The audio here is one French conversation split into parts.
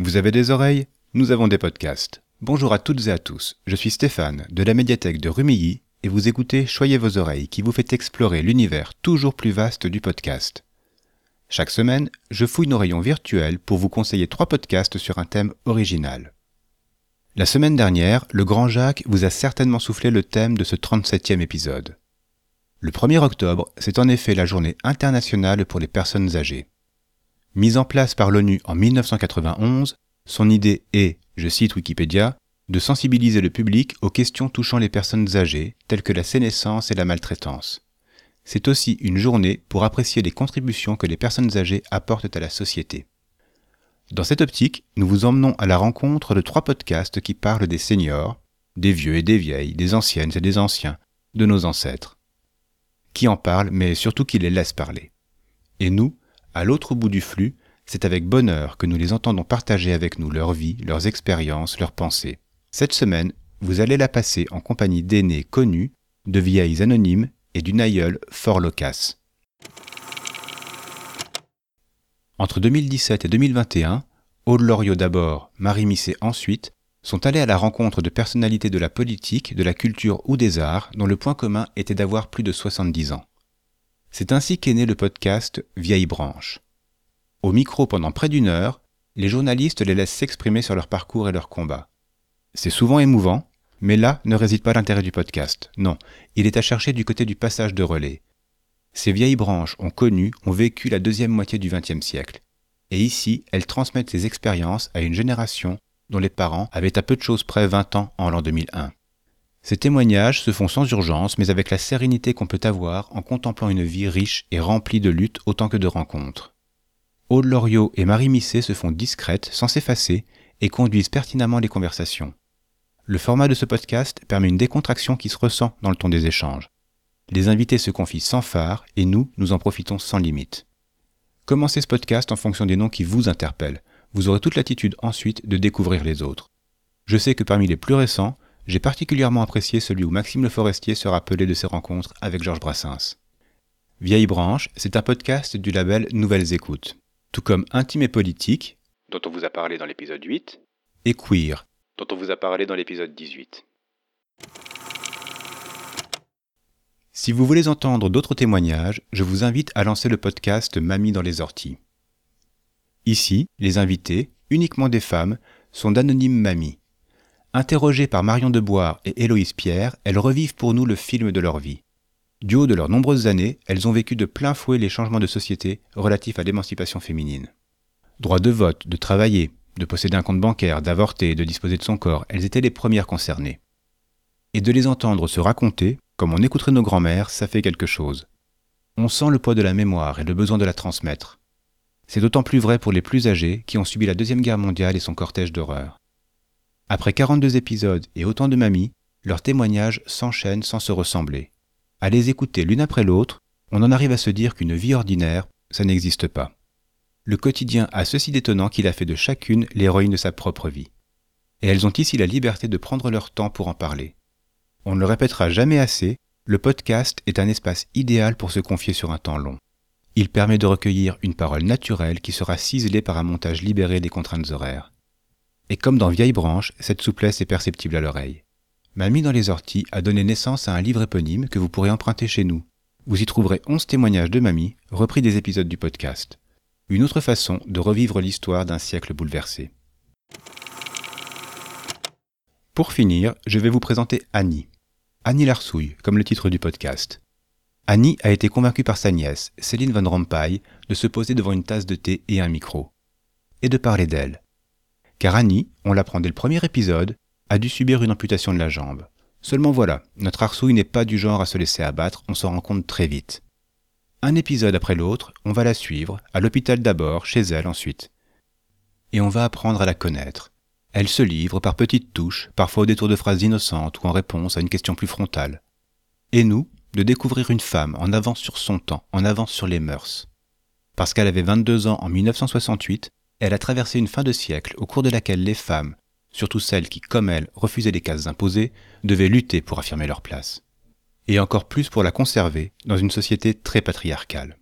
Vous avez des oreilles? Nous avons des podcasts. Bonjour à toutes et à tous, je suis Stéphane de la médiathèque de Rumilly et vous écoutez Choyez vos oreilles qui vous fait explorer l'univers toujours plus vaste du podcast. Chaque semaine, je fouille nos rayons virtuels pour vous conseiller trois podcasts sur un thème original. La semaine dernière, le grand Jacques vous a certainement soufflé le thème de ce 37e épisode. Le 1er octobre, c'est en effet la journée internationale pour les personnes âgées. Mise en place par l'ONU en 1991, son idée est, je cite Wikipédia, de sensibiliser le public aux questions touchant les personnes âgées, telles que la sénescence et la maltraitance. C'est aussi une journée pour apprécier les contributions que les personnes âgées apportent à la société. Dans cette optique, nous vous emmenons à la rencontre de trois podcasts qui parlent des seniors, des vieux et des vieilles, des anciennes et des anciens, de nos ancêtres. Qui en parlent, mais surtout qui les laissent parler. Et nous, à l'autre bout du flux, c'est avec bonheur que nous les entendons partager avec nous leur vie, leurs expériences, leurs pensées. Cette semaine, vous allez la passer en compagnie d'aînés connus, de vieilles anonymes et d'une aïeule fort loquace. Entre 2017 et 2021, Aude Loriot d'abord, Marie Misset ensuite, sont allés à la rencontre de personnalités de la politique, de la culture ou des arts dont le point commun était d'avoir plus de 70 ans. C'est ainsi qu'est né le podcast Vieille Branche. Au micro pendant près d'une heure, les journalistes les laissent s'exprimer sur leur parcours et leur combat. C'est souvent émouvant, mais là ne réside pas l'intérêt du podcast. Non, il est à chercher du côté du passage de relais. Ces vieilles branches ont connu, ont vécu la deuxième moitié du XXe siècle. Et ici, elles transmettent ces expériences à une génération dont les parents avaient à peu de choses près 20 ans en l'an 2001. Ces témoignages se font sans urgence, mais avec la sérénité qu'on peut avoir en contemplant une vie riche et remplie de luttes autant que de rencontres. Aude Loriot et Marie Misset se font discrètes, sans s'effacer, et conduisent pertinemment les conversations. Le format de ce podcast permet une décontraction qui se ressent dans le ton des échanges. Les invités se confient sans phare et nous, nous en profitons sans limite. Commencez ce podcast en fonction des noms qui vous interpellent. Vous aurez toute l'attitude ensuite de découvrir les autres. Je sais que parmi les plus récents, j'ai particulièrement apprécié celui où Maxime Le Forestier se rappelait de ses rencontres avec Georges Brassens. Vieille branche, c'est un podcast du label Nouvelles Écoutes, tout comme Intime et politique, dont on vous a parlé dans l'épisode 8, et Queer, dont on vous a parlé dans l'épisode 18. Si vous voulez entendre d'autres témoignages, je vous invite à lancer le podcast Mamie dans les orties. Ici, les invités, uniquement des femmes, sont d'anonymes mamies. Interrogées par Marion Deboire et Héloïse Pierre, elles revivent pour nous le film de leur vie. Du haut de leurs nombreuses années, elles ont vécu de plein fouet les changements de société relatifs à l'émancipation féminine. Droit de vote, de travailler, de posséder un compte bancaire, d'avorter, de disposer de son corps, elles étaient les premières concernées. Et de les entendre se raconter, comme on écouterait nos grands-mères, ça fait quelque chose. On sent le poids de la mémoire et le besoin de la transmettre. C'est d'autant plus vrai pour les plus âgés qui ont subi la Deuxième Guerre mondiale et son cortège d'horreur. Après 42 épisodes et autant de mamies, leurs témoignages s'enchaînent sans se ressembler. À les écouter l'une après l'autre, on en arrive à se dire qu'une vie ordinaire, ça n'existe pas. Le quotidien a ceci d'étonnant qu'il a fait de chacune l'héroïne de sa propre vie. Et elles ont ici la liberté de prendre leur temps pour en parler. On ne le répétera jamais assez, le podcast est un espace idéal pour se confier sur un temps long. Il permet de recueillir une parole naturelle qui sera ciselée par un montage libéré des contraintes horaires. Et comme dans Vieille Branche, cette souplesse est perceptible à l'oreille. Mamie dans les orties a donné naissance à un livre éponyme que vous pourrez emprunter chez nous. Vous y trouverez 11 témoignages de Mamie, repris des épisodes du podcast. Une autre façon de revivre l'histoire d'un siècle bouleversé. Pour finir, je vais vous présenter Annie. Annie Larsouille, comme le titre du podcast. Annie a été convaincue par sa nièce, Céline Van Rompuy, de se poser devant une tasse de thé et un micro. Et de parler d'elle. Car Annie, on l'apprend dès le premier épisode, a dû subir une amputation de la jambe. Seulement voilà, notre Arsouille n'est pas du genre à se laisser abattre, on s'en rend compte très vite. Un épisode après l'autre, on va la suivre, à l'hôpital d'abord, chez elle ensuite. Et on va apprendre à la connaître. Elle se livre par petites touches, parfois au détour de phrases innocentes ou en réponse à une question plus frontale. Et nous, de découvrir une femme en avance sur son temps, en avance sur les mœurs. Parce qu'elle avait 22 ans en 1968, elle a traversé une fin de siècle au cours de laquelle les femmes, surtout celles qui, comme elle, refusaient les cases imposées, devaient lutter pour affirmer leur place. Et encore plus pour la conserver dans une société très patriarcale.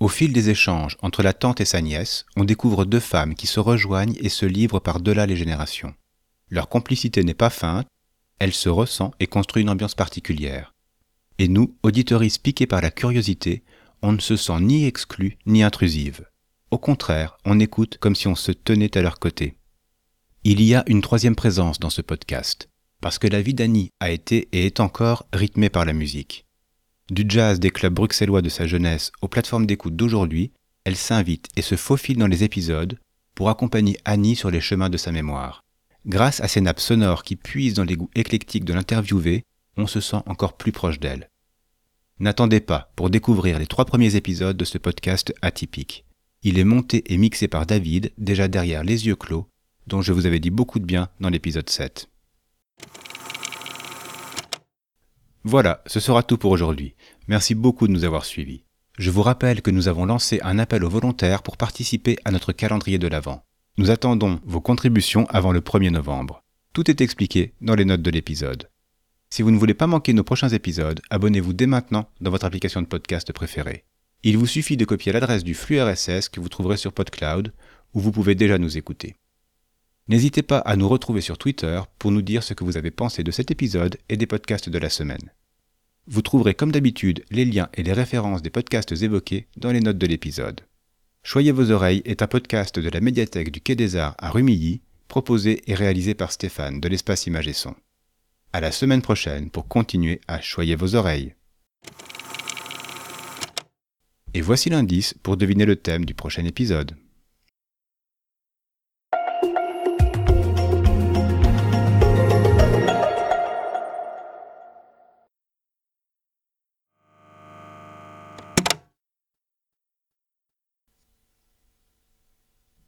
Au fil des échanges entre la tante et sa nièce, on découvre deux femmes qui se rejoignent et se livrent par-delà les générations. Leur complicité n'est pas feinte, elle se ressent et construit une ambiance particulière. Et nous, auditeuristes piqués par la curiosité, on ne se sent ni exclu ni intrusive. Au contraire, on écoute comme si on se tenait à leur côté. Il y a une troisième présence dans ce podcast, parce que la vie d'Annie a été et est encore rythmée par la musique. Du jazz des clubs bruxellois de sa jeunesse aux plateformes d'écoute d'aujourd'hui, elle s'invite et se faufile dans les épisodes pour accompagner Annie sur les chemins de sa mémoire. Grâce à ces nappes sonores qui puisent dans les goûts éclectiques de l'interviewée, on se sent encore plus proche d'elle. N'attendez pas pour découvrir les trois premiers épisodes de ce podcast atypique. Il est monté et mixé par David, déjà derrière les yeux clos, dont je vous avais dit beaucoup de bien dans l'épisode 7. Voilà, ce sera tout pour aujourd'hui. Merci beaucoup de nous avoir suivis. Je vous rappelle que nous avons lancé un appel aux volontaires pour participer à notre calendrier de l'Avent. Nous attendons vos contributions avant le 1er novembre. Tout est expliqué dans les notes de l'épisode. Si vous ne voulez pas manquer nos prochains épisodes, abonnez-vous dès maintenant dans votre application de podcast préférée. Il vous suffit de copier l'adresse du flux RSS que vous trouverez sur PodCloud, où vous pouvez déjà nous écouter. N'hésitez pas à nous retrouver sur Twitter pour nous dire ce que vous avez pensé de cet épisode et des podcasts de la semaine. Vous trouverez comme d'habitude les liens et les références des podcasts évoqués dans les notes de l'épisode. Choyez vos oreilles est un podcast de la médiathèque du Quai des Arts à Rumilly, proposé et réalisé par Stéphane de l'espace Image et Son. À la semaine prochaine pour continuer à choyer vos oreilles. Et voici l'indice pour deviner le thème du prochain épisode.